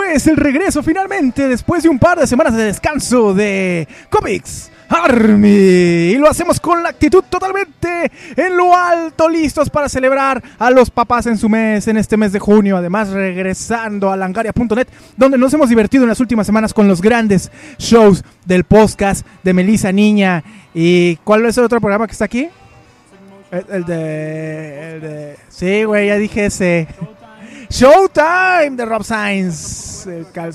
Es el regreso finalmente después de un par de semanas de descanso de Comics Army. Y lo hacemos con la actitud totalmente en lo alto, listos para celebrar a los papás en su mes, en este mes de junio. Además, regresando a langaria.net, donde nos hemos divertido en las últimas semanas con los grandes shows del podcast de Melissa Niña. ¿Y cuál es el otro programa que está aquí? El de. Sí, güey, ya dije ese. Showtime de Rob Sainz. El cal-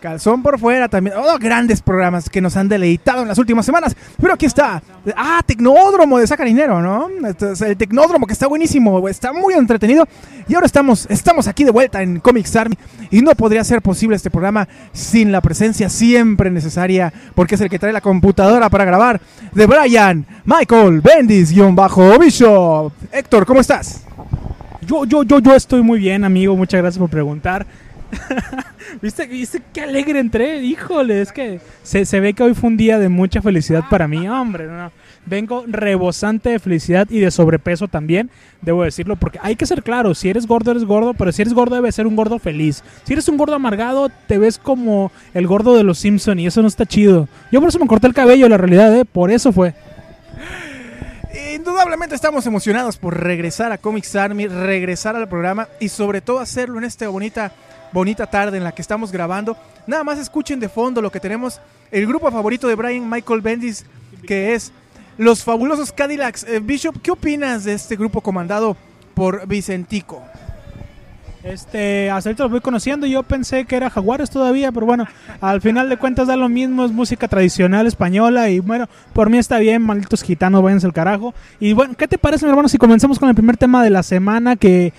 calzón por fuera también. Oh, grandes programas que nos han deleitado en las últimas semanas. Pero aquí está. Ah, Tecnódromo de Sacarinero, ¿no? Este es el Tecnódromo que está buenísimo. Está muy entretenido. Y ahora estamos, estamos aquí de vuelta en Comics Army. Y no podría ser posible este programa sin la presencia siempre necesaria. Porque es el que trae la computadora para grabar. De Brian, Michael, Bendis, guion bajo Bishop. Héctor, ¿cómo estás? Yo, yo, yo, yo estoy muy bien, amigo. Muchas gracias por preguntar. ¿Viste, ¿Viste qué alegre entré? Híjole, es que se, se ve que hoy fue un día de mucha felicidad para mí. Hombre. Vengo rebosante de felicidad y de sobrepeso también, debo decirlo, porque hay que ser claro, si eres gordo, eres gordo, pero si eres gordo debe ser un gordo feliz. Si eres un gordo amargado, te ves como el gordo de los Simpson y eso no está chido. Yo por eso me corté el cabello, la realidad, ¿eh? Por eso fue. Indudablemente estamos emocionados por regresar a Comics Army, regresar al programa y sobre todo hacerlo en esta bonita, bonita tarde en la que estamos grabando. Nada más escuchen de fondo lo que tenemos, el grupo favorito de Brian Michael Bendis, que es los fabulosos Cadillacs. Eh, Bishop, ¿qué opinas de este grupo comandado por Vicentico? Este, hasta ahorita los voy conociendo. Yo pensé que era Jaguares todavía, pero bueno, al final de cuentas da lo mismo. Es música tradicional española. Y bueno, por mí está bien, malditos gitanos, váyanse al carajo. Y bueno, ¿qué te parece, mi hermano, si comenzamos con el primer tema de la semana? Que,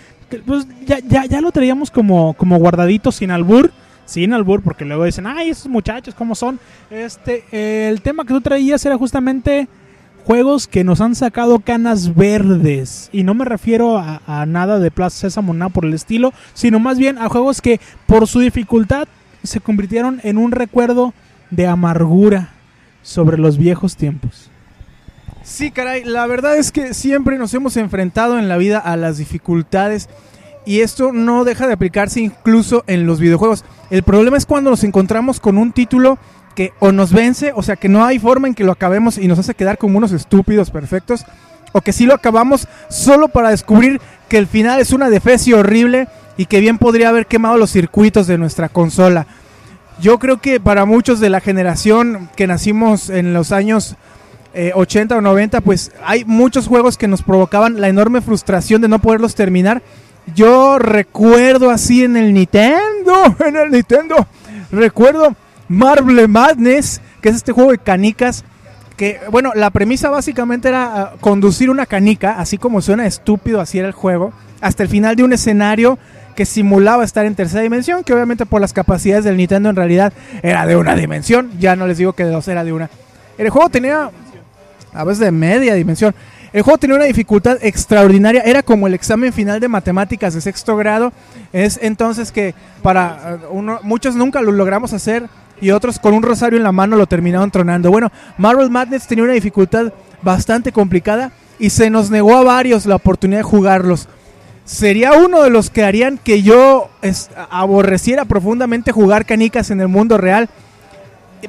pues ya, ya, ya lo traíamos como, como guardadito sin albur. Sin albur, porque luego dicen, ay, esos muchachos, ¿cómo son? Este, el tema que tú traías era justamente juegos que nos han sacado canas verdes. Y no me refiero a, nada de Plaza Sésamo, nada por el estilo, sino más bien a juegos que por su dificultad se convirtieron en un recuerdo de amargura sobre los viejos tiempos. Sí, caray, la verdad es que siempre nos hemos enfrentado en la vida a las dificultades y esto no deja de aplicarse incluso en los videojuegos. El problema es cuando nos encontramos con un título que o nos vence, o sea que no hay forma en que lo acabemos y nos hace quedar como unos estúpidos perfectos, o que sí lo acabamos solo para descubrir que el final es una defecio horrible y que bien podría haber quemado los circuitos de nuestra consola. Yo creo que para muchos de la generación que nacimos en los años eh, 80 o 90, pues hay muchos juegos que nos provocaban la enorme frustración de no poderlos terminar. Yo recuerdo así en el Nintendo, en el Nintendo, recuerdo Marble Madness, que es este juego de canicas, que bueno, la premisa básicamente era uh, conducir una canica, así como suena estúpido, así era el juego, hasta el final de un escenario que simulaba estar en tercera dimensión, que obviamente por las capacidades del Nintendo en realidad era de una dimensión, ya no les digo que de dos era de una. El juego tenía a veces de media dimensión. El juego tenía una dificultad extraordinaria, era como el examen final de matemáticas de sexto grado. Es entonces que para uh, uno, muchos nunca lo logramos hacer y otros con un rosario en la mano lo terminaron tronando. Bueno, Marvel Madness tenía una dificultad bastante complicada y se nos negó a varios la oportunidad de jugarlos. Sería uno de los que harían que yo aborreciera profundamente jugar canicas en el mundo real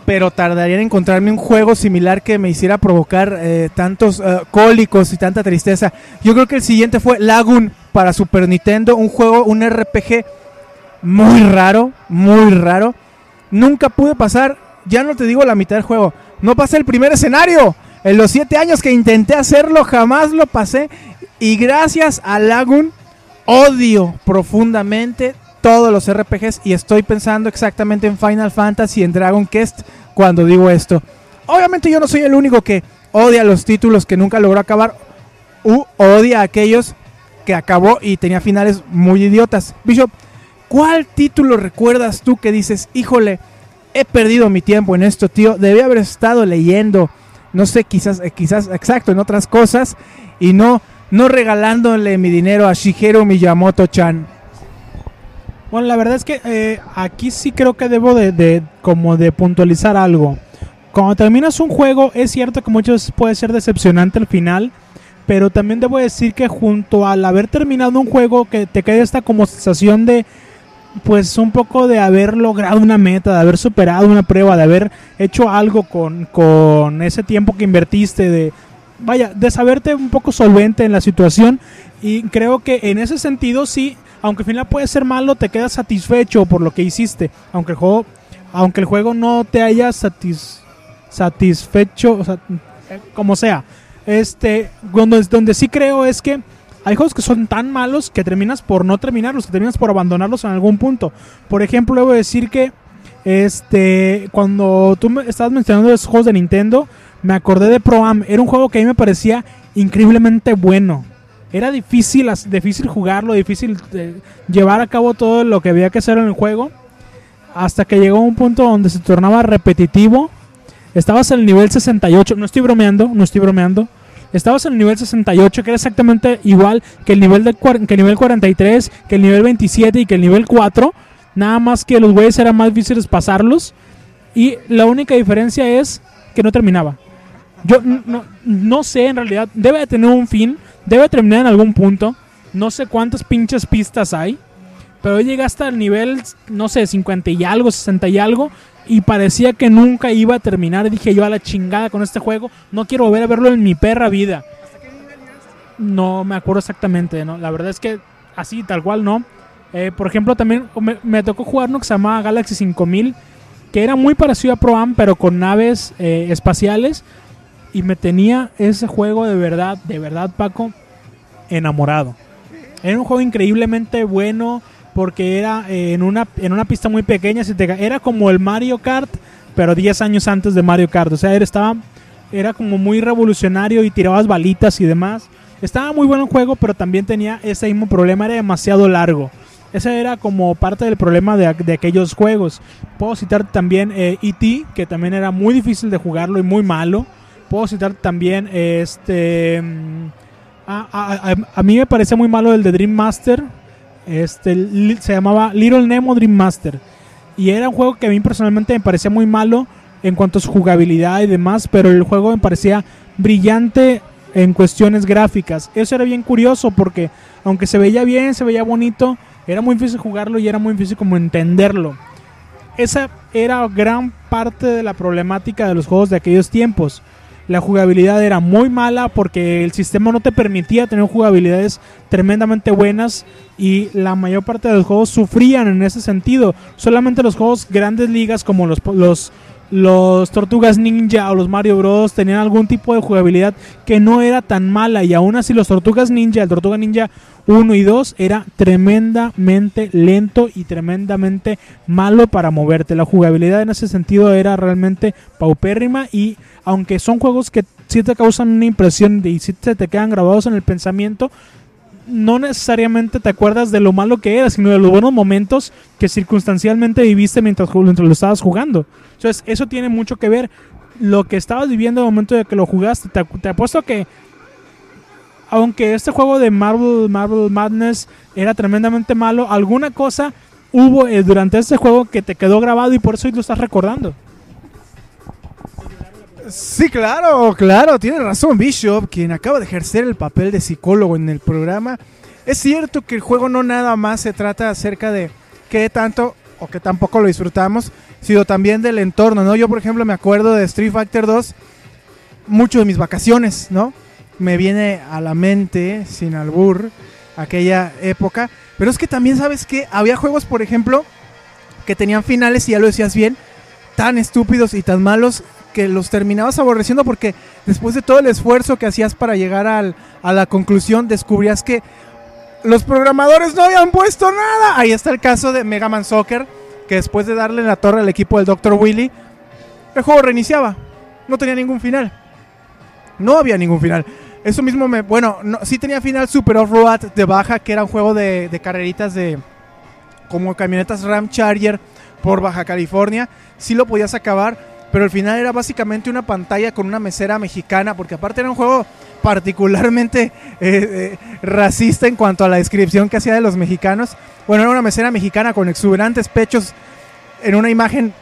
pero tardaría en encontrarme un juego similar que me hiciera provocar eh, tantos uh, cólicos y tanta tristeza. Yo creo que el siguiente fue Lagoon para Super Nintendo, un juego, un RPG muy raro, muy raro. Nunca pude pasar, ya no te digo la mitad del juego, no pasé el primer escenario. En los siete años que intenté hacerlo, jamás lo pasé. Y gracias a Lagoon, odio profundamente todos los RPGs y estoy pensando exactamente en Final Fantasy y en Dragon Quest cuando digo esto. Obviamente yo no soy el único que odia los títulos que nunca logró acabar u odia a aquellos que acabó y tenía finales muy idiotas. Bishop, ¿cuál título recuerdas tú que dices, híjole, he perdido mi tiempo en esto, tío? Debí haber estado leyendo, no sé, quizás, eh, quizás, exacto, en otras cosas y no, no regalándole mi dinero a Shigeru Miyamoto-chan. Bueno, la verdad es que eh, aquí sí creo que debo de, de, como de puntualizar algo. Cuando terminas un juego, es cierto que muchos puede ser decepcionante al final, pero también debo decir que junto al haber terminado un juego que te queda esta como sensación de pues un poco de haber logrado una meta, de haber superado una prueba, de haber hecho algo con, con ese tiempo que invertiste, de vaya, de saberte un poco solvente en la situación y creo que en ese sentido sí, aunque al final puede ser malo, te quedas satisfecho por lo que hiciste, aunque el juego, aunque el juego no te haya satis, satisfecho, como sea. Este, donde, donde sí creo es que hay juegos que son tan malos que terminas por no terminarlos, que terminas por abandonarlos en algún punto. Por ejemplo, debo decir que este cuando tú me estabas mencionando los juegos de Nintendo, me acordé de Pro Am. Era un juego que a mí me parecía increíblemente bueno. Era difícil, difícil jugarlo, difícil eh, llevar a cabo todo lo que había que hacer en el juego. Hasta que llegó un punto donde se tornaba repetitivo Estabas en el nivel 68, no estoy bromeando, no estoy bromeando. Estabas en el nivel 68, que era exactamente igual que el nivel, de, que el nivel 43, que el nivel 27 y que el nivel 4. Nada más que los güeyes eran más difíciles pasarlos. Y la única diferencia es que no terminaba. Yo no, no sé, en realidad, debe de tener un fin, debe terminar en algún punto. No sé cuántas pinches pistas hay. Pero llega hasta el nivel, no sé, 50 y algo, 60 y algo y parecía que nunca iba a terminar. Dije yo a la chingada con este juego, no quiero volver a verlo en mi perra vida. No me acuerdo exactamente, ¿no? La verdad es que así, tal cual, no. Eh, por ejemplo, también me, tocó jugar uno que se llamaba Galaxy 5000, que era muy parecido a Pro Am, pero con naves eh, espaciales. Y me tenía ese juego de verdad, de verdad, Paco, enamorado. Era un juego increíblemente bueno porque era eh, en, una, en una pista muy pequeña. era como el Mario Kart, pero 10 años antes de Mario Kart. O sea, era, estaba, era como muy revolucionario y tirabas balitas y demás. Estaba muy bueno el juego, pero también tenía ese mismo problema, era demasiado largo. Ese era como parte del problema de, aquellos juegos. Puedo citar también E.T., eh, e que también era muy difícil de jugarlo y muy malo. Puedo citar también este... Mm, a, a mí me parece muy malo el de Dream Master, este, se llamaba Little Nemo Dream Master. Y era un juego que a mí personalmente me parecía muy malo en cuanto a su jugabilidad y demás, pero el juego me parecía brillante en cuestiones gráficas. Eso era bien curioso porque aunque se veía bien, se veía bonito, era muy difícil jugarlo y era muy difícil como entenderlo. Esa era gran parte de la problemática de los juegos de aquellos tiempos. La jugabilidad era muy mala porque el sistema no te permitía tener jugabilidades tremendamente buenas y la mayor parte de los juegos sufrían en ese sentido. Solamente los juegos grandes ligas como los, los, los Tortugas Ninja o los Mario Bros. tenían algún tipo de jugabilidad que no era tan mala y aún así los Tortugas Ninja, el Tortuga Ninja 1 y 2 era tremendamente lento y tremendamente malo para moverte. La jugabilidad en ese sentido era realmente paupérrima y aunque son juegos que sí te causan una impresión y sí te, te quedan grabados en el pensamiento, no necesariamente te acuerdas de lo malo que era, sino de los buenos momentos que circunstancialmente viviste mientras, lo estabas jugando. Entonces, eso tiene mucho que ver. Lo que estabas viviendo en el momento de que lo jugaste, te, apuesto que aunque este juego de Marvel, Marvel Madness era tremendamente malo, alguna cosa hubo eh, durante este juego que te quedó grabado y por eso lo estás recordando. Sí, claro, claro, tiene razón Bishop, quien acaba de ejercer el papel de psicólogo en el programa. Es cierto que el juego no nada más se trata acerca de qué tanto o qué tampoco lo disfrutamos, sino también del entorno, ¿no? Yo, por ejemplo, me acuerdo de Street Fighter 2, mucho de mis vacaciones, ¿no? Me viene a la mente, sin albur, aquella época. Pero es que también, ¿sabes que Había juegos, por ejemplo, que tenían finales, y ya lo decías bien, tan estúpidos y tan malos que los terminabas aborreciendo porque después de todo el esfuerzo que hacías para llegar al, a la conclusión, descubrías que los programadores no habían puesto nada. Ahí está el caso de Mega Man Soccer, que después de darle la torre al equipo del Dr. Willy, el juego reiniciaba. No tenía ningún final. no había ningún final. Eso mismo me. Bueno, no, sí tenía final Super Off-Road de baja, que era un juego de, de carreritas de. como camionetas Ram Charger por Baja California. Sí lo podías acabar, pero el final era básicamente una pantalla con una mesera mexicana, porque aparte era un juego particularmente eh, eh, racista en cuanto a la descripción que hacía de los mexicanos. Bueno, era una mesera mexicana con exuberantes pechos en una imagen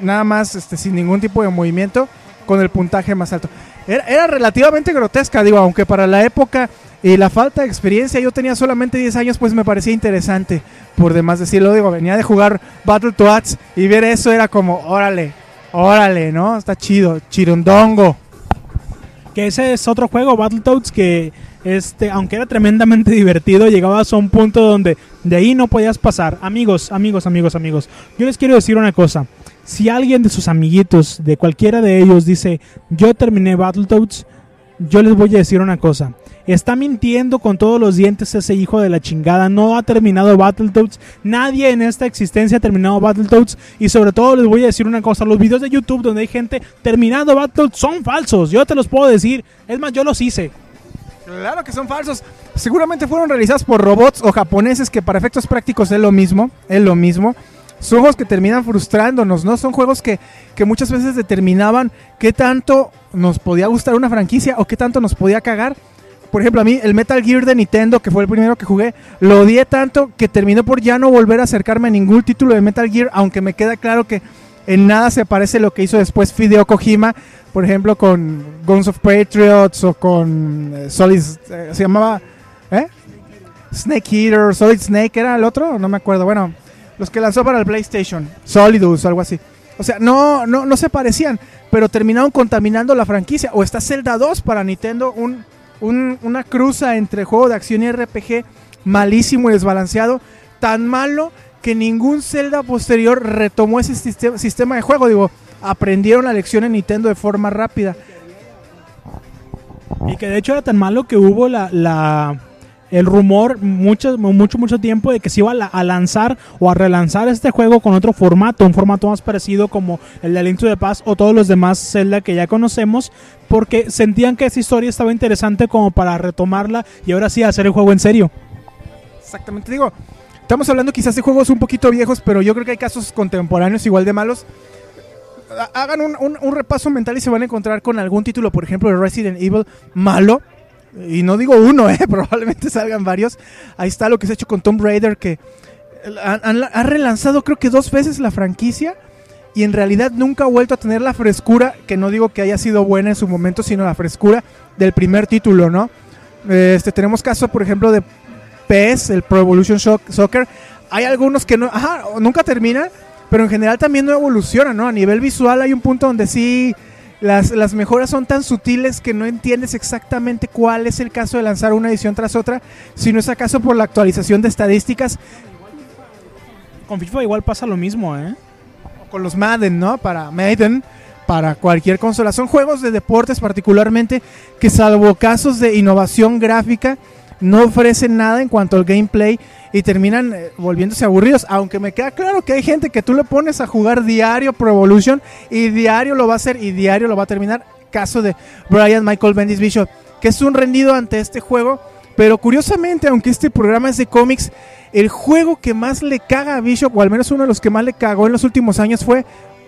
nada más este, sin ningún tipo de movimiento, con el puntaje más alto. Era, era relativamente grotesca, digo, aunque para la época y la falta de experiencia, yo tenía solamente 10 años, pues me parecía interesante, por demás decirlo, digo, venía de jugar Battletoads y ver eso era como, órale, órale, ¿no? Está chido, chirondongo. Que ese es otro juego, Battletoads, que este, aunque era tremendamente divertido, llegabas a un punto donde de ahí no podías pasar. Amigos, amigos, amigos, amigos, yo les quiero decir una cosa. Si alguien de sus amiguitos, de cualquiera de ellos, dice, yo terminé Battletoads, yo les voy a decir una cosa. Está mintiendo con todos los dientes ese hijo de la chingada. No ha terminado Battletoads. Nadie en esta existencia ha terminado Battletoads. Y sobre todo les voy a decir una cosa. Los videos de YouTube donde hay gente terminando Battletoads son falsos. Yo te los puedo decir. Es más, yo los hice. Claro que son falsos. Seguramente fueron realizados por robots o japoneses que para efectos prácticos es lo mismo. Es lo mismo. Son juegos que terminan frustrándonos, ¿no? Son juegos que, que muchas veces determinaban qué tanto nos podía gustar una franquicia o qué tanto nos podía cagar. Por ejemplo, a mí el Metal Gear de Nintendo, que fue el primero que jugué, lo odié tanto que terminó por ya no volver a acercarme a ningún título de Metal Gear, aunque me queda claro que en nada se parece lo que hizo después Fideo Kojima, por ejemplo, con Guns of Patriots o con eh, Solid... eh, se llamaba... ¿Eh? Snake Eater, Solid Snake, ¿era el otro? No me acuerdo. Bueno, los que lanzó para el PlayStation, Solidus, algo así. O sea, no, no, no se parecían, pero terminaron contaminando la franquicia. O está Zelda 2 para Nintendo, un, un- una cruza entre juego de acción y RPG malísimo y desbalanceado, tan malo que ningún Zelda posterior retomó ese sistema, sistema de juego. Digo, aprendieron la lección en Nintendo de forma rápida. Y que de hecho era tan malo que hubo la, la- el rumor mucho, mucho, mucho tiempo de que se iba a, la- a lanzar o a relanzar este juego con otro formato, un formato más parecido como el de Link to the Past o todos los demás Zelda que ya conocemos, porque sentían que esa historia estaba interesante como para retomarla y ahora sí hacer el juego en serio. Exactamente, digo, estamos hablando quizás de juegos un poquito viejos, pero yo creo que hay casos contemporáneos igual de malos. Ha- Hagan un, un- un repaso mental y se van a encontrar con algún título, por ejemplo, de Resident Evil malo. Y no digo uno, eh, probablemente salgan varios. Ahí está lo que se ha hecho con Tomb Raider, que han, han- ha relanzado creo que dos veces la franquicia y en realidad nunca ha vuelto a tener la frescura, que no digo que haya sido buena en su momento, sino la frescura del primer título, ¿no? Este, tenemos caso, por ejemplo, de PES, el Pro Evolution Soccer. Hay algunos que no, ajá, nunca terminan, pero en general también no evolucionan, ¿no? A nivel visual hay un punto donde sí las, las mejoras son tan sutiles que no entiendes exactamente cuál es el caso de lanzar una edición tras otra, si no es acaso por la actualización de estadísticas Con FIFA igual pasa lo mismo, ¿eh? o con los Madden, ¿no? Para Madden, para cualquier consola. Son juegos de deportes particularmente que salvo casos de innovación gráfica no ofrecen nada en cuanto al gameplay y terminan eh, volviéndose aburridos. Aunque me queda claro que hay gente que tú le pones a jugar diario Pro Evolution y diario lo va a hacer y diario lo va a terminar. Caso de Brian Michael Bendis Bishop, que es un rendido ante este juego. Pero curiosamente, aunque este programa es de cómics, el juego que más le caga a Bishop, o al menos uno de los que más le cagó en los últimos años, fue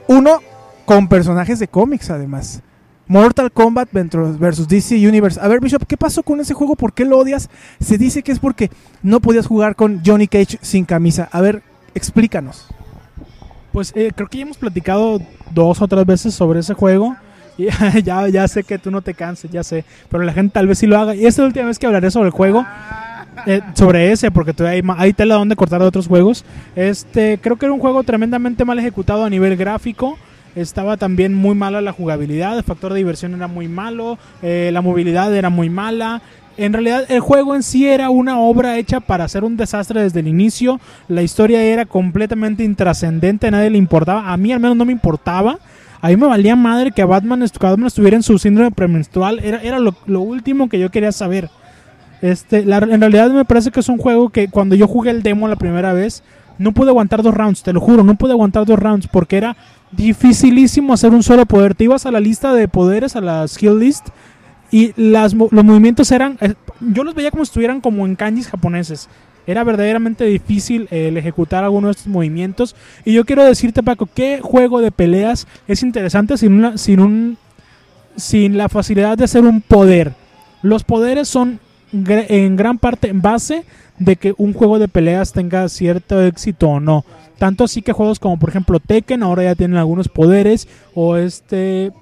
uno con personajes de cómics, además. Mortal Kombat versus- DC Universe. A ver, Bishop, ¿qué pasó con ese juego? ¿Por qué lo odias? Se dice que es porque no podías jugar con Johnny Cage sin camisa. A ver, explícanos. Pues eh, creo que ya hemos platicado dos o tres veces sobre ese juego. Y ya, ya sé que tú no te canses, ya sé. Pero la gente tal vez sí lo haga. Y esta es la última vez que hablaré sobre el juego. eh, sobre ese, porque hay, hay tela donde cortar de otros juegos. Este, creo que era un juego tremendamente mal ejecutado a nivel gráfico. Estaba también muy mala la jugabilidad, el factor de diversión era muy malo, eh, la movilidad era muy mala. En realidad el juego en sí era una obra hecha para hacer un desastre desde el inicio. La historia era completamente intrascendente, a nadie le importaba. A mí al menos no me importaba. A mí me valía madre que Batman, Batman estuviera en su síndrome premenstrual. Era, era lo, lo último que yo quería saber. Este, la- en realidad me parece que es un juego que cuando yo jugué el demo la primera vez, no pude aguantar dos rounds, te lo juro, no pude aguantar dos rounds porque era dificilísimo hacer un solo poder. Te ibas a la lista de poderes, a la skill list, y las, los movimientos eran, eh, yo los veía como si estuvieran como en kanjis japoneses. Era verdaderamente difícil eh, el ejecutar alguno de estos movimientos. Y yo quiero decirte, Paco, ¿qué juego de peleas es interesante sin, una, sin, un, sin la facilidad de hacer un poder? Los poderes son en gran parte en base de que un juego de peleas tenga cierto éxito o no. Tanto así que juegos como por ejemplo Tekken ahora ya tienen algunos poderes o este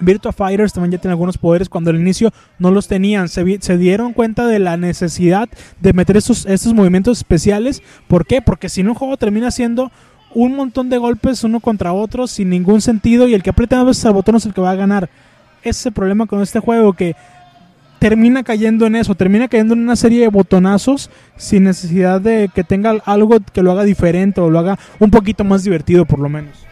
Virtua Fighters también ya tienen algunos poderes cuando al inicio no los tenían. Se dieron cuenta de la necesidad de meter estos, estos movimientos especiales. ¿Por qué? Porque si no un juego termina siendo un montón de golpes uno contra otro sin ningún sentido y el que aprieta más veces al botón es el que va a ganar. Ese es el problema con este juego que termina cayendo en eso, termina cayendo en una serie de botonazos sin necesidad de que tenga algo que lo haga diferente o lo haga un poquito más divertido por lo menos.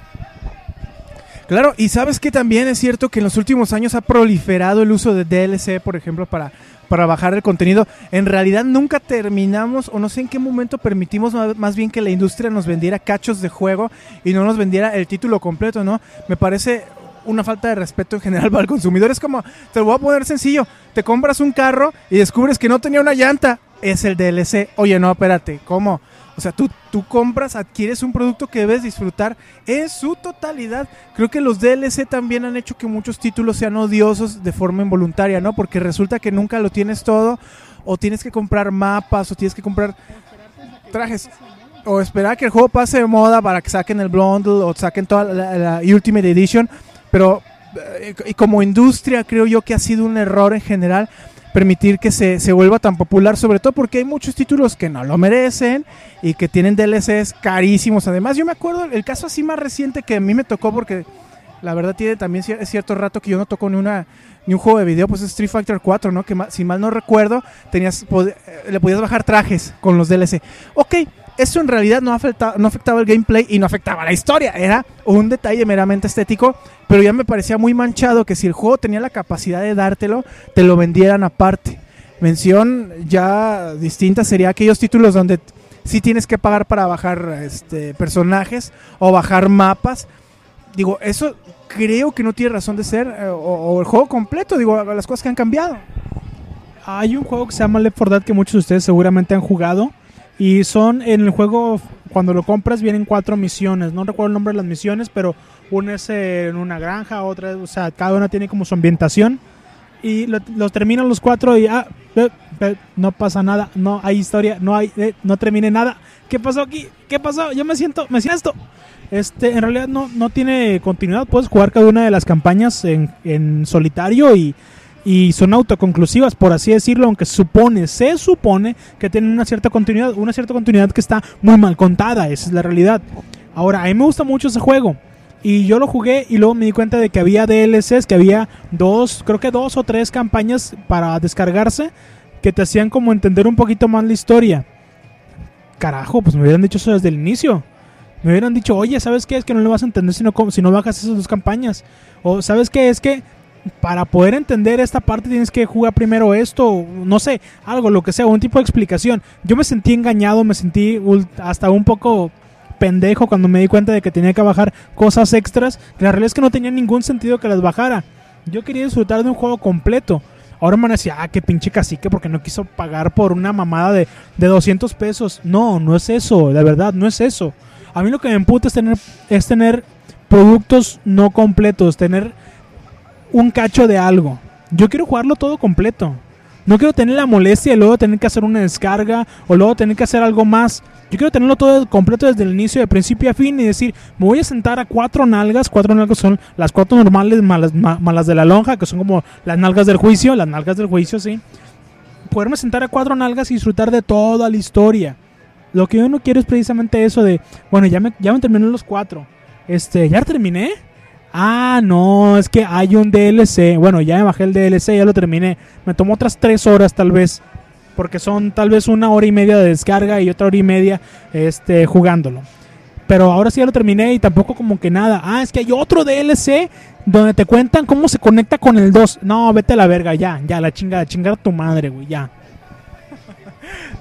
Claro, y sabes que también es cierto que en los últimos años ha proliferado el uso de DLC, por ejemplo, para, para bajar el contenido. En realidad nunca terminamos, o no sé en qué momento permitimos más, bien que la industria nos vendiera cachos de juego y no nos vendiera el título completo, ¿no? Me parece una falta de respeto en general para el consumidor. Es como, te lo voy a poner sencillo, te compras un carro y descubres que no tenía una llanta. Es el DLC. Oye, no, espérate, ¿cómo? O sea, tú, tú compras, adquieres un producto que debes disfrutar en su totalidad. Creo que los DLC también han hecho que muchos títulos sean odiosos de forma involuntaria, ¿no? Porque resulta que nunca lo tienes todo, o tienes que comprar mapas, o tienes que comprar trajes, o esperar que el juego pase de moda para que saquen el bundle, o saquen toda la, la Ultimate Edition. Pero eh, y como industria creo yo que ha sido un error en general permitir que se, se vuelva tan popular, sobre todo porque hay muchos títulos que no lo merecen y que tienen DLCs carísimos. Además, yo me acuerdo el caso así más reciente que a mí me tocó porque la verdad tiene también cierto rato que yo no toco ni una ni un juego de video, pues es Street Fighter 4, ¿no? Que si mal no recuerdo, tenías eh, le podías bajar trajes con los DLC. Ok, eso en realidad no, afecta, no afectaba el gameplay y no afectaba la historia, era un detalle meramente estético, pero ya me parecía muy manchado que si el juego tenía la capacidad de dártelo, te lo vendieran aparte. Mención ya distinta sería aquellos títulos donde sí tienes que pagar para bajar este, personajes o bajar mapas. Digo, eso creo que no tiene razón de ser, eh, o, o el juego completo, digo, las cosas que han cambiado. Hay un juego que se llama Left 4 Dead que muchos de ustedes seguramente han jugado. Y son en el juego, cuando lo compras, vienen cuatro misiones. No recuerdo el nombre de las misiones, pero una es en una granja, otra, o sea, cada una tiene como su ambientación. Y lo- los terminan los cuatro y ah, eh, eh, no pasa nada, no hay historia, no hay, eh, no termine nada. ¿Qué pasó aquí? ¿Qué pasó? Yo me siento, me siento. Este, en realidad no, no tiene continuidad. Puedes jugar cada una de las campañas en, en solitario y, y son autoconclusivas, por así decirlo, aunque supone, se supone que tienen una cierta continuidad, una cierta continuidad que está muy mal contada, esa es la realidad. Ahora, a mí me gusta mucho ese juego. Y yo lo jugué y luego me di cuenta de que había DLCs, que había dos, creo que dos o tres campañas para descargarse que te hacían como entender un poquito más la historia. Carajo, pues me hubieran dicho eso desde el inicio. Me hubieran dicho, oye, ¿sabes qué? Es que no lo vas a entender si no, si no bajas esas dos campañas. O, ¿sabes qué? Es que para poder entender esta parte tienes que jugar primero esto, no sé, algo, lo que sea, un tipo de explicación. Yo me sentí engañado, me sentí hasta un poco pendejo cuando me di cuenta de que tenía que bajar cosas extras. La realidad es que no tenía ningún sentido que las bajara. Yo quería disfrutar de un juego completo. Ahora me van a decir, ah, qué pinche cacique, porque no quiso pagar por una mamada de, de 200 pesos. No, no es eso, de verdad, no es eso. A mí lo que me emputa es tener, es tener productos no completos, tener un cacho de algo. Yo quiero jugarlo todo completo. No quiero tener la molestia de luego tener que hacer una descarga o luego tener que hacer algo más. Yo quiero tenerlo todo completo desde el inicio, de principio a fin y decir, me voy a sentar a cuatro nalgas. Cuatro nalgas son las cuatro normales malas, ma- malas de la lonja, que son como las nalgas del juicio, las nalgas del juicio, sí. Poderme sentar a cuatro nalgas y disfrutar de toda la historia. Lo que yo no quiero es precisamente eso de, bueno, ya me, ya me terminé los cuatro. Este, ¿ya terminé? Ah, no, es que hay un DLC. Bueno, ya me bajé el DLC, ya lo terminé. Me tomó otras tres horas tal vez. Porque son tal vez una hora y media de descarga y otra hora y media este, jugándolo. Pero ahora sí ya lo terminé y tampoco como que nada. Ah, es que hay otro DLC donde te cuentan cómo se conecta con el 2. No, vete a la verga, ya, ya, la chingada, chingar a tu madre, güey, ya.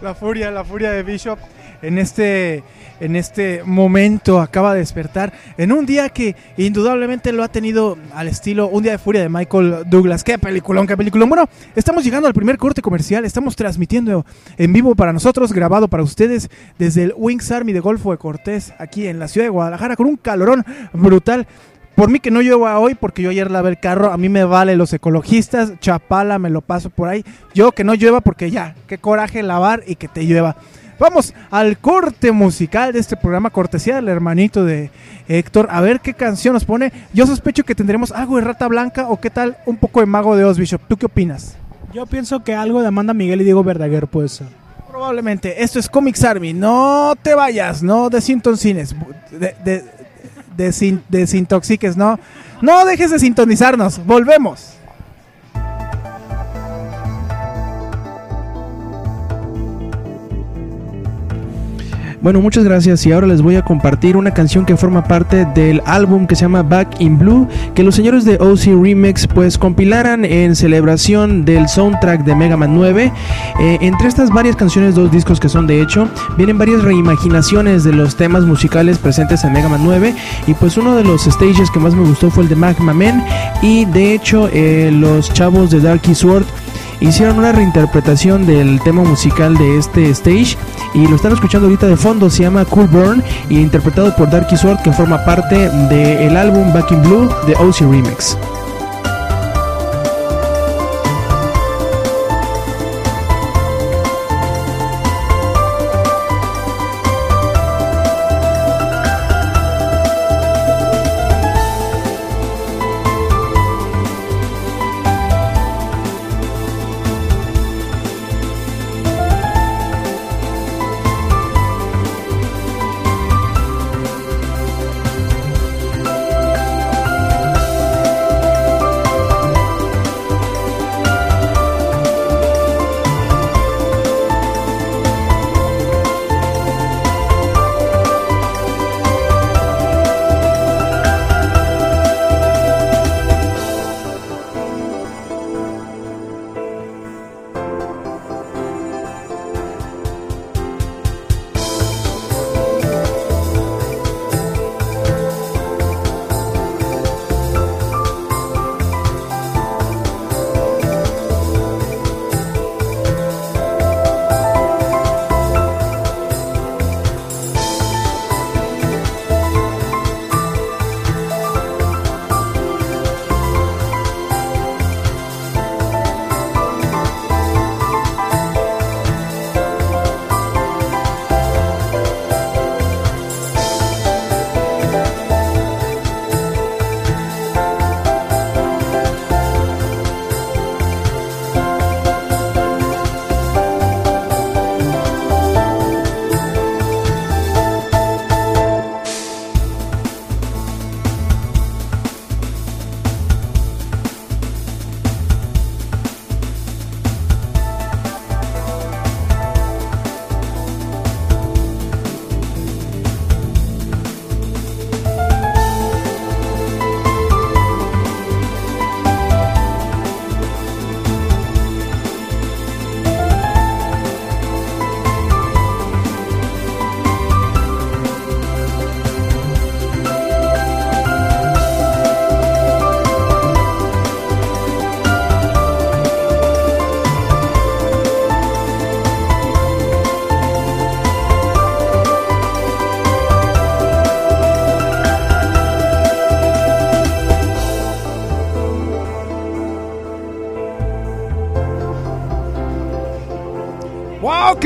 La furia, la furia de Bishop. En este en este momento acaba de despertar en un día que indudablemente lo ha tenido al estilo Un día de furia de Michael Douglas. Qué peliculón, qué peliculón. Bueno, estamos llegando al primer corte comercial, estamos transmitiendo en vivo para nosotros, grabado para ustedes desde el Wings Army de Golfo de Cortés, aquí en la ciudad de Guadalajara, con un calorón brutal. Por mí que no llueva hoy, porque yo ayer lavé el carro, a mí me vale los ecologistas, chapala, me lo paso por ahí. Yo que no llueva porque ya, qué coraje lavar y que te llueva. Vamos al corte musical de este programa, cortesía del hermanito de Héctor. A ver qué canción nos pone. Yo sospecho que tendremos algo de Rata Blanca o qué tal un poco de Mago de Oz, Bishop. ¿Tú qué opinas? Yo pienso que algo de Amanda Miguel y Diego Verdaguer puede ser. Probablemente. Esto es Comics Army. No te vayas, no desintoxines. De, de, de, desintoxiques, no. No dejes de sintonizarnos. Volvemos. Bueno, muchas gracias. Y ahora les voy a compartir una canción que forma parte del álbum que se llama Back in Blue, que los señores de OC Remix pues compilaran en celebración del soundtrack de Mega Man 9. Eh, entre estas varias canciones, dos discos que son de hecho, vienen varias reimaginaciones de los temas musicales presentes en Mega Man 9 y pues uno de los stages que más me gustó fue el de Magma Man y de hecho eh, los chavos de Darky Sword hicieron una reinterpretación del tema musical de este stage y lo están escuchando ahorita de fondo, se llama Cool Burn y interpretado por Darky Sword que forma parte del álbum Back in Blue de OC Remix.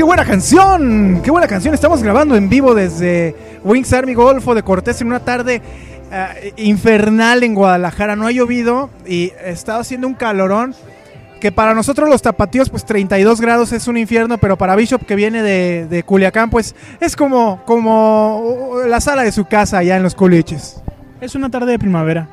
Buena canción! ¡Qué buena canción! Estamos grabando en vivo desde Wings Army Golfo de Cortés en una tarde eh, infernal en Guadalajara. No ha llovido y está haciendo un calorón que para nosotros los tapatíos pues 32 grados es un infierno, pero para Bishop que viene de, de Culiacán pues es como, como la sala de su casa allá en los culiches. Es una tarde de primavera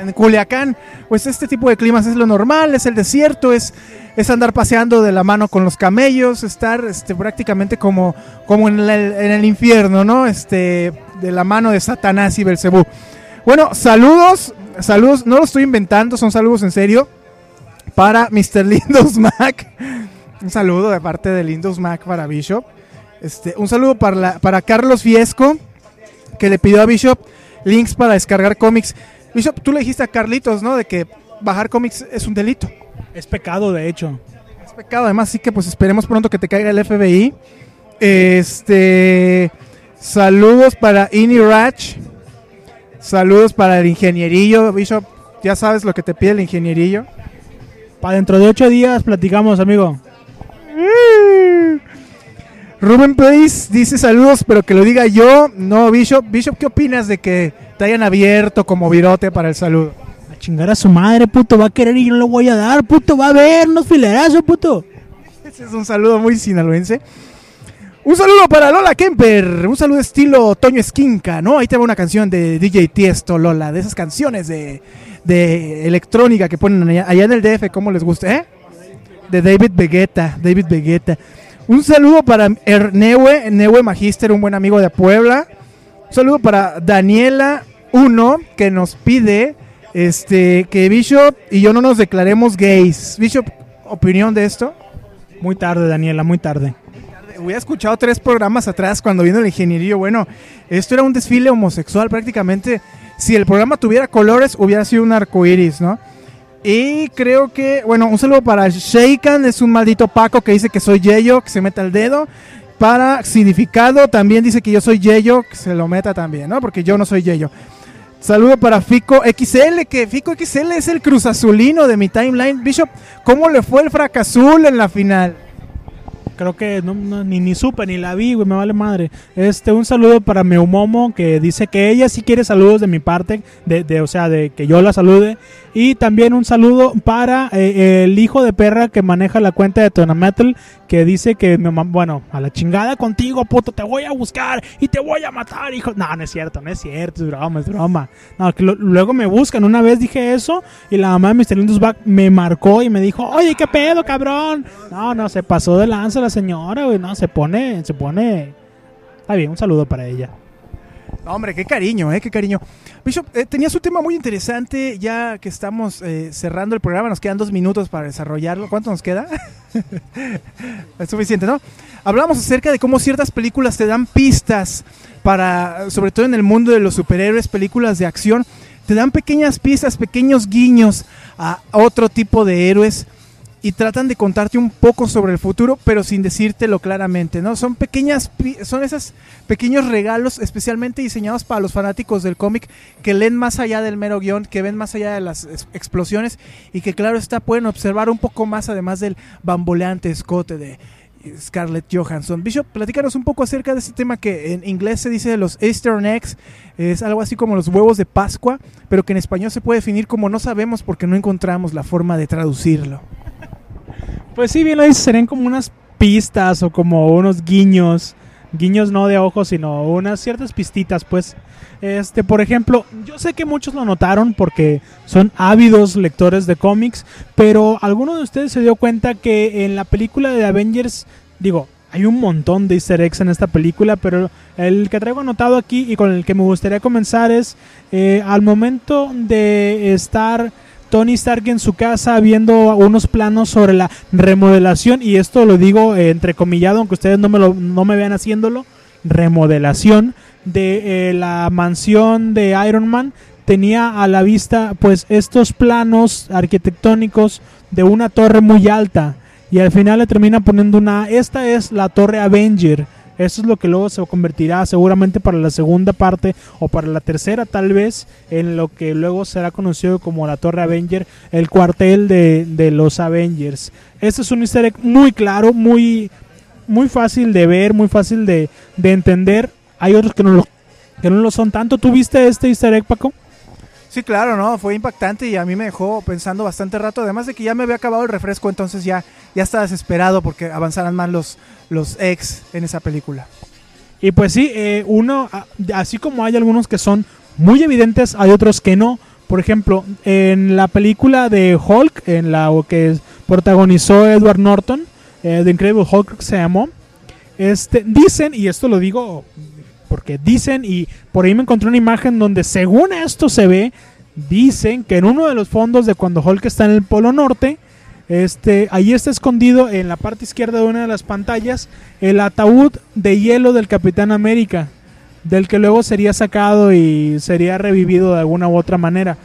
en Culiacán, pues este tipo de climas es lo normal, es el desierto, es, es andar paseando de la mano con los camellos, estar este, prácticamente como, como en, el, infierno, ¿no? Este, de la mano de Satanás y Belcebú. Bueno, saludos, saludos, no lo estoy inventando, son saludos en serio para Mr. Lindos Mac. Un saludo de parte de Lindos Mac para Bishop. Este, un saludo para, para Carlos Fiesco, que le pidió a Bishop links para descargar cómics. Bishop, tú le dijiste a Carlitos, ¿no? De que bajar cómics es un delito. Es pecado, de hecho. Es pecado, además, así que pues esperemos pronto que te caiga el FBI. Este. Saludos para Ini Rach. Saludos para el ingenierillo, Bishop. Ya sabes lo que te pide el ingenierillo. Para dentro de ocho días platicamos, amigo. Rubén Place dice saludos, pero que lo diga yo, no Bishop. Bishop, ¿qué opinas de que te hayan abierto como virote para el saludo? Chingar a su madre, puto. Va a querer y yo no lo voy a dar, puto. Va a ver unos filerazos, puto. Ese es un saludo muy sinaloense. Un saludo para Lola Kemper, un saludo estilo Toño Esquinca, ¿no? Ahí te va una canción de DJ Tiesto, Lola, de esas canciones de, de electrónica que ponen allá, en el DF, ¿cómo les gusta? ¿Eh? De David Vegeta, David Vegeta. Un saludo para Er- Neue, Neue Magister, un buen amigo de Puebla. Un saludo para Daniela Uno, que nos pide este que Bishop y yo no nos declaremos gays. Bishop, opinión de esto. Muy tarde, Daniela, muy tarde. Hubiera escuchado tres programas atrás cuando vino el ingeniería. Bueno, esto era un desfile homosexual prácticamente. Si el programa tuviera colores, hubiera sido un arco iris, ¿no? Y creo que, bueno, un saludo para Sheikan, es un maldito Paco que dice que soy Yeyo, que se meta el dedo. Para significado, también dice que yo soy Yeyo, que se lo meta también, ¿no? Porque yo no soy Yeyo. Saludo para Fico XL, que Fico XL es el cruz azulino de mi timeline. Bishop, ¿cómo le fue el fracazul en la final? Creo que no, ni, ni supe, ni la vi, güey, me vale madre. Este, un saludo para Meumomo, que dice que ella sí quiere saludos de mi parte, de, de, o sea, de que yo la salude. Y también un saludo para eh, el hijo de perra que maneja la cuenta de Tonametal, que dice que, me mam- bueno, a la chingada contigo, puto, te voy a buscar y te voy a matar, hijo. No, no es cierto, no es cierto, es broma, es broma. No, que luego me buscan, una vez dije eso y la mamá de Mr. Lindos Back me marcó y me dijo, oye, ¿qué pedo, cabrón? No, no, se pasó de lanza la señora, güey, no, se pone, se pone... Está bien, un saludo para ella. Hombre, qué cariño, ¿eh? Qué cariño. Bishop, eh, tenías un tema muy interesante ya que estamos eh, cerrando el programa. Nos quedan dos minutos para desarrollarlo. ¿Cuánto nos queda? es suficiente, ¿no? Hablamos acerca de cómo ciertas películas te dan pistas para, sobre todo en el mundo de los superhéroes, películas de acción, te dan pequeñas pistas, pequeños guiños a otro tipo de héroes y tratan de contarte un poco sobre el futuro, pero sin decírtelo claramente, ¿no? Son pequeñas, son esos pequeños regalos especialmente diseñados para los fanáticos del cómic que leen más allá del mero guion, que ven más allá de las es- explosiones y que claro está pueden observar un poco más además del bamboleante escote de Scarlett Johansson. Bishop, platícanos un poco acerca de este tema que en inglés se dice los Easter eggs, es algo así como los huevos de Pascua, pero que en español se puede definir como no sabemos porque no encontramos la forma de traducirlo. Pues sí, bien lo serían como unas pistas o como unos guiños. Guiños no de ojos, sino unas ciertas pistitas, pues. Este, por ejemplo, yo sé que muchos lo notaron porque son ávidos lectores de cómics, pero ¿alguno de ustedes se dio cuenta que en la película de Avengers, digo, hay un montón de easter eggs en esta película, pero el que traigo anotado aquí y con el que me gustaría comenzar es eh, al momento de estar Tony Stark en su casa viendo unos planos sobre la remodelación y esto lo digo eh, entrecomillado aunque ustedes no me lo no me vean haciéndolo remodelación de eh, la mansión de Iron Man. Tenía a la vista pues estos planos arquitectónicos de una torre muy alta y al final le termina poniendo una esta es la torre Avenger eso es lo que luego se convertirá seguramente para la segunda parte o para la tercera tal vez en lo que luego será conocido como la Torre Avenger, el cuartel de, de los Avengers. Este es un easter egg muy claro, muy, muy fácil de ver, muy fácil de, de entender. Hay otros que no, lo, que no lo son tanto. ¿Tú viste este easter egg, Paco? Sí, claro, no, fue impactante y a mí me dejó pensando bastante rato, además de que ya me había acabado el refresco, entonces ya, ya estaba desesperado porque avanzaran más los, los ex en esa película. Y pues sí, eh, uno, así como hay algunos que son muy evidentes, hay otros que no. Por ejemplo, en la película de Hulk, en la que protagonizó Edward Norton, eh, The Incredible Hulk se llamó, este, dicen, y esto lo digo porque dicen, y por ahí me encontré una imagen donde según esto se ve, dicen que en uno de los fondos de cuando Hulk está en el Polo Norte, Este, ahí está escondido en la parte izquierda de una de las pantallas el ataúd de hielo del Capitán América, del que luego sería sacado y sería revivido de alguna u otra manera.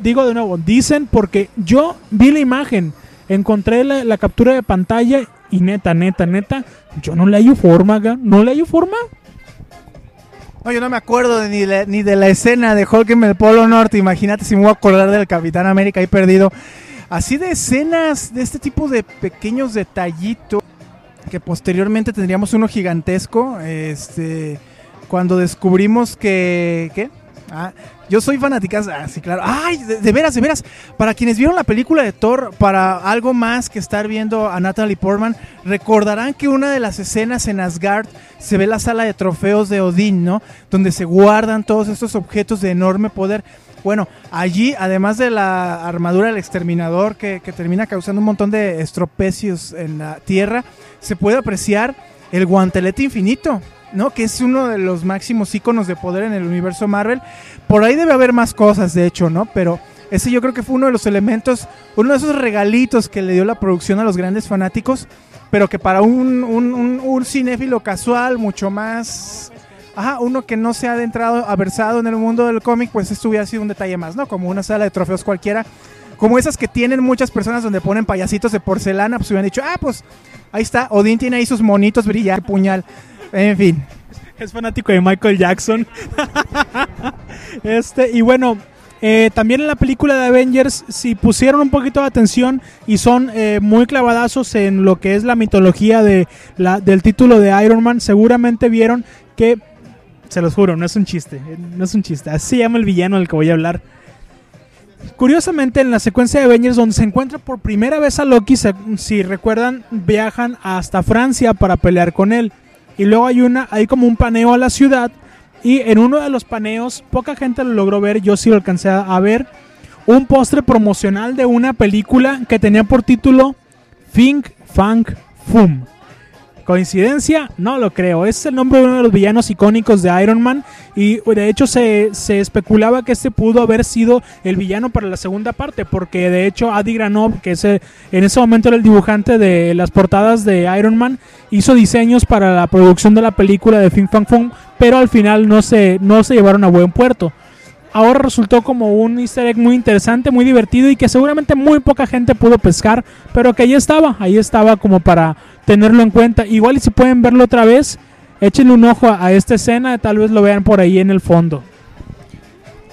Digo de nuevo, dicen porque yo vi la imagen, encontré la, la captura de pantalla y neta, neta, neta, yo no le hallo forma, no le hallo forma. No, yo no me acuerdo ni, ni de la escena de Hulk en el Polo Norte. Imagínate si me voy a acordar del Capitán América ahí perdido. Así de escenas, de este tipo de pequeños detallitos, que posteriormente tendríamos uno gigantesco, este, cuando descubrimos que... ¿Qué? Ah, yo soy fanática, ah, sí, claro. Ay, de, veras, de veras. Para quienes vieron la película de Thor, para algo más que estar viendo a Natalie Portman, recordarán que una de las escenas en Asgard se ve la sala de trofeos de Odín, ¿no? Donde se guardan todos estos objetos de enorme poder. Bueno, allí, además de la armadura del exterminador que, que, termina causando un montón de estropecios en la tierra, se puede apreciar el guantelete infinito, ¿no? Que es uno de los máximos iconos de poder en el universo Marvel. Por ahí debe haber más cosas, de hecho, ¿no? Pero ese yo creo que fue uno de los elementos, uno de esos regalitos que le dio la producción a los grandes fanáticos, pero que para un, un, un, un cinéfilo casual, mucho más ajá, uno que no se ha adentrado, aversado en el mundo del cómic, pues esto hubiera sido un detalle más, ¿no? Como una sala de trofeos cualquiera, como esas que tienen muchas personas donde ponen payasitos de porcelana, pues hubieran dicho, ah, pues ahí está, Odín tiene ahí sus monitos brillantes, puñal, en fin. Es fanático de Michael Jackson. este, y bueno, eh, también en la película de Avengers, si pusieron un poquito de atención y son eh, muy clavadazos en lo que es la mitología de la, del título de Iron Man, seguramente vieron que se los juro, no es un chiste. No es un chiste. Así llama el villano del que voy a hablar. Curiosamente, en la secuencia de Avengers, donde se encuentra por primera vez a Loki, se, si recuerdan, viajan hasta Francia para pelear con él. Y luego hay una, hay como un paneo a la ciudad. Y en uno de los paneos, poca gente lo logró ver, yo sí lo alcancé a ver. Un postre promocional de una película que tenía por título Fink Funk Fum. ¿Coincidencia? No lo creo. Es el nombre de uno de los villanos icónicos de Iron Man. Y de hecho se, se, especulaba que este pudo haber sido el villano para la segunda parte. Porque de hecho Adi Granov, que ese, en ese momento era el dibujante de las portadas de Iron Man, hizo diseños para la producción de la película de Fin Fan Fun. Pero al final no se, no se llevaron a buen puerto ahora resultó como un easter egg muy interesante, muy divertido y que seguramente muy poca gente pudo pescar, pero que ahí estaba, ahí estaba como para tenerlo en cuenta. Igual y si pueden verlo otra vez, échenle un ojo a, a esta escena, tal vez lo vean por ahí en el fondo.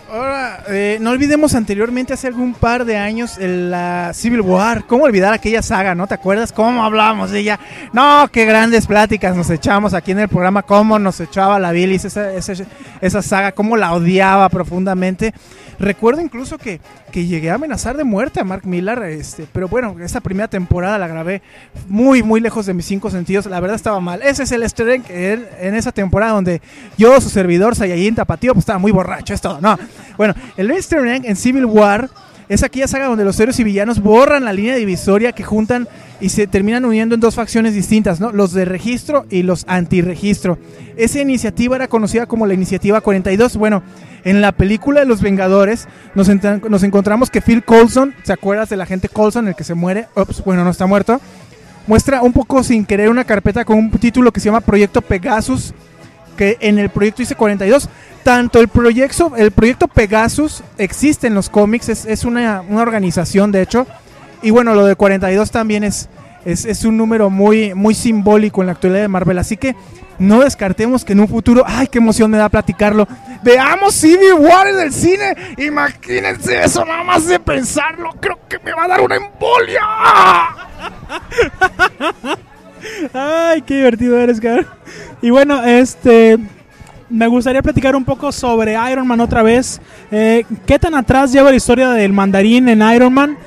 Ahora, eh, no olvidemos anteriormente, hace algún par de años, el, la Civil War. ¿Cómo olvidar aquella saga, no? ¿Te acuerdas cómo hablábamos de ella? No, qué grandes pláticas nos echamos aquí en el programa, cómo nos echaba la bilis esa, esa, esa saga, cómo la odiaba profundamente. Recuerdo incluso que, que llegué a amenazar de muerte a Mark Millar, este, pero bueno, esa primera temporada la grabé muy, muy lejos de mis cinco sentidos. La verdad estaba mal. Ese es el easter egg en, en esa temporada donde yo, su servidor, Saiyajin Tapatío, pues estaba muy borracho, es todo, ¿no? Bueno, el easter egg en Civil War es aquella saga donde los héroes y villanos borran la línea divisoria que juntan y se terminan uniendo en dos facciones distintas, ¿no? Los de registro y los antirregistro. Esa iniciativa era conocida como la Iniciativa 42. Bueno, en la película de Los Vengadores nos, encontramos que Phil Coulson, ¿se acuerdas del agente Coulson, el que se muere? Ups, bueno, no está muerto. Muestra un poco sin querer una carpeta con un título que se llama Proyecto Pegasus, que en el proyecto dice 42 tanto el proyecto, el proyecto Pegasus existe en los cómics, es, una, organización de hecho, y bueno, lo de 42 también es, es, es, un número muy, muy simbólico en la actualidad de Marvel, así que no descartemos que en un futuro, ay, qué emoción me da platicarlo, veamos Civil War en el cine, imagínense eso, nada más de pensarlo, creo que me va a dar una embolia. ay, qué divertido eres, cabrón. Y bueno, este me gustaría platicar un poco sobre Iron Man otra vez. Eh, ¿Qué tan atrás lleva la historia del mandarín en Iron Man?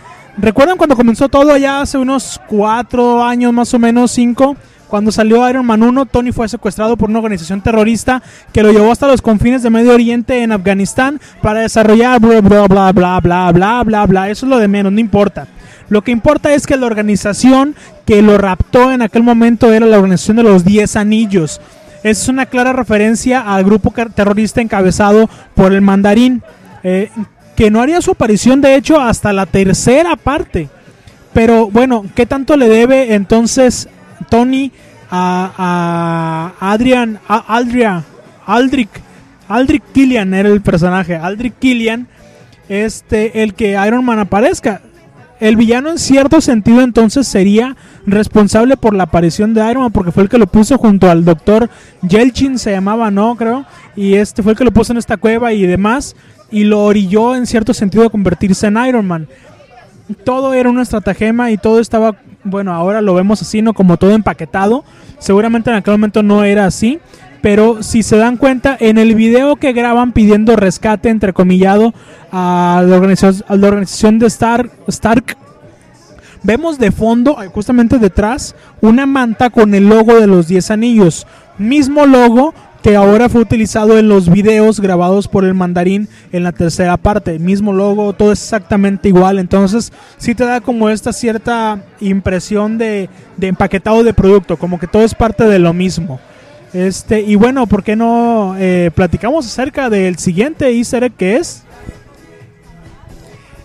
¿Recuerdan cuando comenzó todo allá hace unos cuatro años más o menos, cinco? Cuando salió Iron Man 1, Tony fue secuestrado por una organización terrorista que lo llevó hasta los confines de Medio Oriente en Afganistán para desarrollar bla bla bla bla bla bla bla bla. Eso es lo de menos, no importa. Lo que importa es que la organización que lo raptó en aquel momento era la organización de los 10 anillos es una clara referencia al grupo terrorista encabezado por el mandarín, eh, que no haría su aparición de hecho hasta la tercera parte. Pero bueno, ¿qué tanto le debe entonces Tony a, Adrian, a Aldria, Killian era el personaje, Aldrich Killian, este, el que Iron Man aparezca? El villano en cierto sentido entonces sería responsable por la aparición de Iron Man porque fue el que lo puso junto al doctor Yelchin, se llamaba, ¿no? Creo. Y este fue el que lo puso en esta cueva y demás. Y lo orilló en cierto sentido a convertirse en Iron Man. Todo era una estratagema y todo estaba, bueno, ahora lo vemos así, ¿no? Como todo empaquetado. Seguramente en aquel momento no era así. Pero si se dan cuenta, en el video que graban pidiendo rescate, entrecomillado, a a la organización de Stark, vemos de fondo, justamente detrás, una manta con el logo de los 10 anillos. Mismo logo que ahora fue utilizado en los videos grabados por el mandarín en la tercera parte. Mismo logo, todo es exactamente igual. Entonces, sí te da como esta cierta impresión de, de empaquetado de producto, como que todo es parte de lo mismo. Este, y bueno, ¿por qué no eh, platicamos acerca del siguiente easter que es?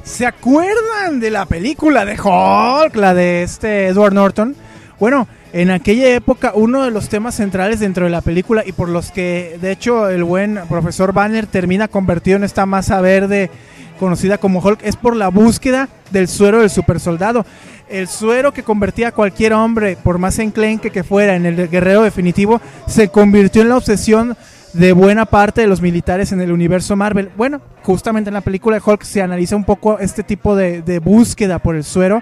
¿Se acuerdan de la película de Hulk, la de este Edward Norton? Bueno, en aquella época uno de los temas centrales dentro de la película y por los que de hecho el buen profesor Banner termina convertido en esta masa verde conocida como Hulk es por la búsqueda del suero del supersoldado. El suero que convertía a cualquier hombre, por más enclenque que fuera, en el guerrero definitivo, se convirtió en la obsesión de buena parte de los militares en el universo Marvel. Bueno, justamente en la película de Hulk se analiza un poco este tipo de, de búsqueda por el suero.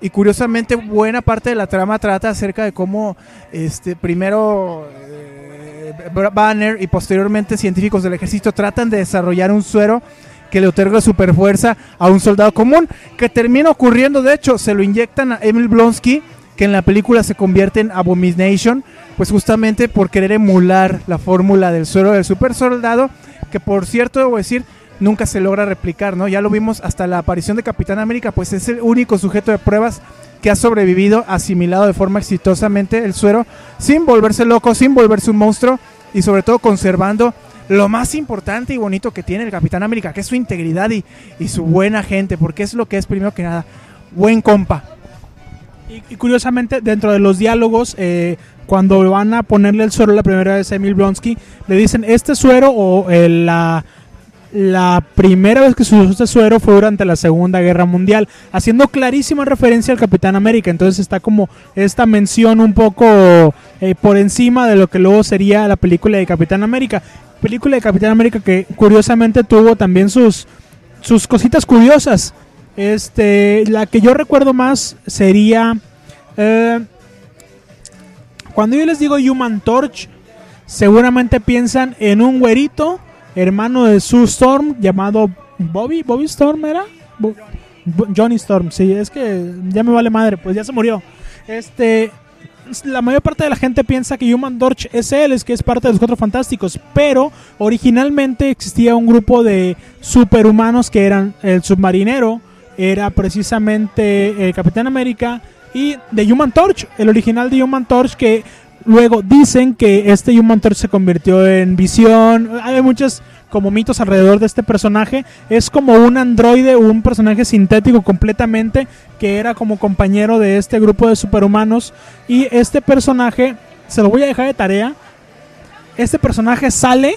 Y curiosamente, buena parte de la trama trata acerca de cómo este, primero eh, Banner y posteriormente científicos del ejército tratan de desarrollar un suero que le otorga super fuerza a un soldado común, que termina ocurriendo, de hecho, se lo inyectan a Emil Blonsky, que en la película se convierte en Abomination, pues justamente por querer emular la fórmula del suero del super soldado, que por cierto, debo decir, nunca se logra replicar, ¿no? Ya lo vimos hasta la aparición de Capitán América, pues es el único sujeto de pruebas que ha sobrevivido, asimilado de forma exitosamente el suero, sin volverse loco, sin volverse un monstruo y sobre todo conservando lo más importante y bonito que tiene el Capitán América, que es su integridad y, su buena gente, porque es lo que es primero que nada, buen compa. Y, y curiosamente, dentro de los diálogos, eh, cuando van a ponerle el suero la primera vez a Emil Blonsky, le dicen, este suero o eh, la, la primera vez que se usó este suero fue durante la Segunda Guerra Mundial, haciendo clarísima referencia al Capitán América. Entonces está como esta mención un poco eh, por encima de lo que luego sería la película de Capitán América. Película de Capitán América que curiosamente tuvo también sus, sus cositas curiosas. Este, la que yo recuerdo más sería eh, cuando yo les digo Human Torch, seguramente piensan en un güerito, hermano de Sue Storm, llamado Bobby. ¿Bobby Storm era? Johnny Storm, sí, es que ya me vale madre, pues ya se murió. Este, la mayor parte de la gente piensa que Human Torch es él, es que es parte de los Cuatro Fantásticos, pero originalmente existía un grupo de superhumanos que eran el submarinero, era precisamente el Capitán América y de Human Torch, el original de Human Torch que luego dicen que este Human Torch se convirtió en visión, hay muchos como mitos alrededor de este personaje, es como un androide, un personaje sintético completamente que era como compañero de este grupo de superhumanos y este personaje, se lo voy a dejar de tarea, este personaje sale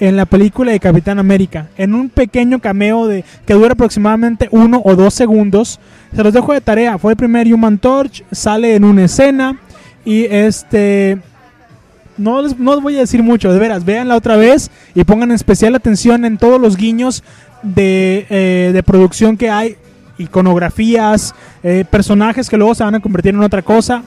en la película de Capitán América, en un pequeño cameo de que dura aproximadamente uno o dos segundos. Se los dejo de tarea. Fue el primer Human Torch, sale en una escena y este no les, no les voy a decir mucho, de veras, véanla otra vez y pongan especial atención en todos los guiños de, eh, de producción que hay, iconografías, eh, personajes que luego se van a convertir en otra cosa.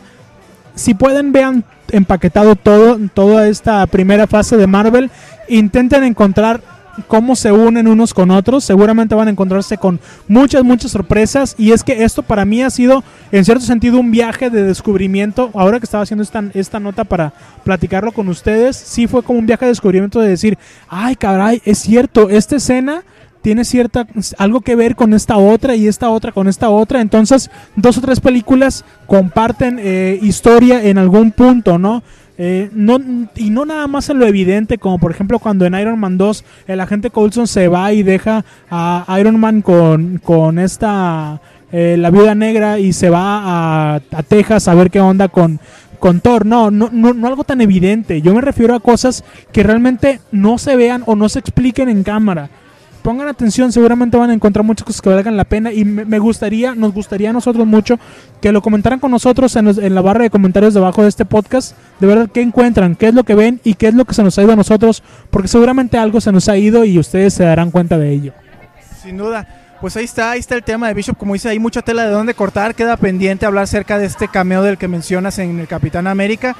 Si pueden, vean empaquetado todo, toda esta primera fase de Marvel. Intenten encontrar cómo se unen unos con otros. Seguramente van a encontrarse con muchas, muchas sorpresas. Y es que esto para mí ha sido, en cierto sentido, un viaje de descubrimiento. Ahora que estaba haciendo esta, esta nota para platicarlo con ustedes, sí fue como un viaje de descubrimiento de decir, ay, caray, es cierto, esta escena tiene cierta algo que ver con esta otra y esta otra con esta otra. Entonces, dos o tres películas comparten eh, historia en algún punto, ¿no? Eh, no, y no nada más en lo evidente, como por ejemplo cuando en Iron Man 2 el agente Coulson se va y deja a Iron Man con, con esta eh, la viuda negra y se va a, a Texas a ver qué onda con, con Thor. No, no, no, no algo tan evidente. Yo me refiero a cosas que realmente no se vean o no se expliquen en cámara. Pongan atención, seguramente van a encontrar muchas cosas que valgan la pena y me, gustaría, nos gustaría a nosotros mucho que lo comentaran con nosotros en, los- en la barra de comentarios debajo de este podcast. De verdad, ¿qué encuentran? ¿Qué es lo que ven? ¿Y qué es lo que se nos ha ido a nosotros? Porque seguramente algo se nos ha ido y ustedes se darán cuenta de ello. Sin duda. Pues ahí está, ahí está el tema de Bishop. Como dice, hay mucha tela de dónde cortar. Queda pendiente hablar acerca de este cameo del que mencionas en el Capitán América.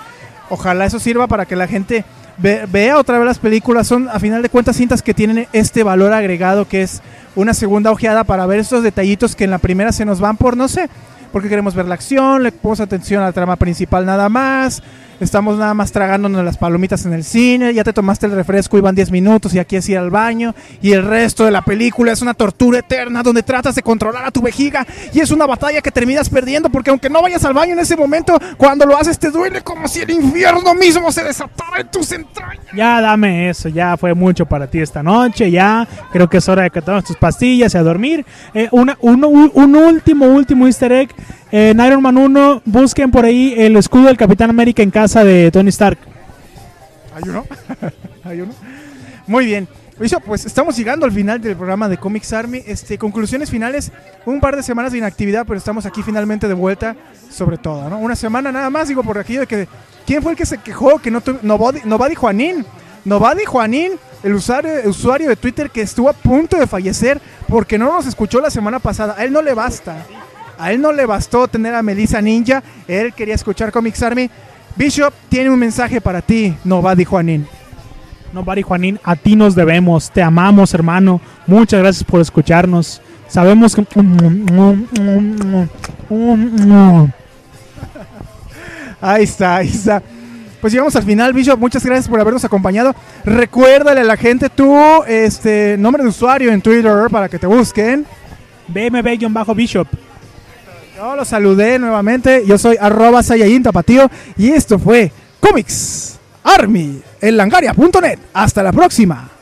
Ojalá eso sirva para que la gente ve- vea otra vez las películas. Son, a final de cuentas, cintas que tienen este valor agregado que es una segunda ojeada para ver estos detallitos que en la primera se nos van por, no sé, porque queremos ver la acción, le ponemos atención a la trama principal nada más. Estamos nada más tragándonos las palomitas en el cine, ya te tomaste el refresco y van 10 minutos y aquí es ir al baño y el resto de la película es una tortura eterna donde tratas de controlar a tu vejiga y es una batalla que terminas perdiendo porque aunque no vayas al baño en ese momento, cuando lo haces te duele como si el infierno mismo se desatara en tus entrañas. Ya dame eso, ya fue mucho para ti esta noche, ya creo que es hora de que tomes tus pastillas y a dormir. Eh, una, un, un último, último easter egg. En Iron Man 1, busquen por ahí el escudo del Capitán América en casa de Tony Stark. ¿Hay uno? ¿Hay uno? Muy bien. Bishop, pues estamos llegando al final del programa de Comics Army. Este, conclusiones finales, un par de semanas de inactividad, pero estamos aquí finalmente de vuelta sobre todo, ¿no? Una semana nada más, digo, por aquello de que... ¿Quién fue el que se quejó que no tuvo... Novadi, Novadi Juanín. Novadi Juanín, el usuario, el usuario de Twitter que estuvo a punto de fallecer porque no nos escuchó la semana pasada. A él no le basta. A él no le bastó tener a Melissa Ninja. Él quería escuchar Comics Army. Bishop tiene un mensaje para ti, Novadi Juanín. No, Bari Juanín, a ti nos debemos, te amamos, hermano. Muchas gracias por escucharnos. Sabemos que... Ahí está, ahí está. Pues llegamos al final, Bishop. Muchas gracias por habernos acompañado. Recuérdale a la gente tu este, nombre de usuario en Twitter para que te busquen. BMB-Bishop. Yo los saludé nuevamente. Yo soy arroba Sayayin Tapatío. Y esto fue Comics Army en langaria.net. Hasta la próxima.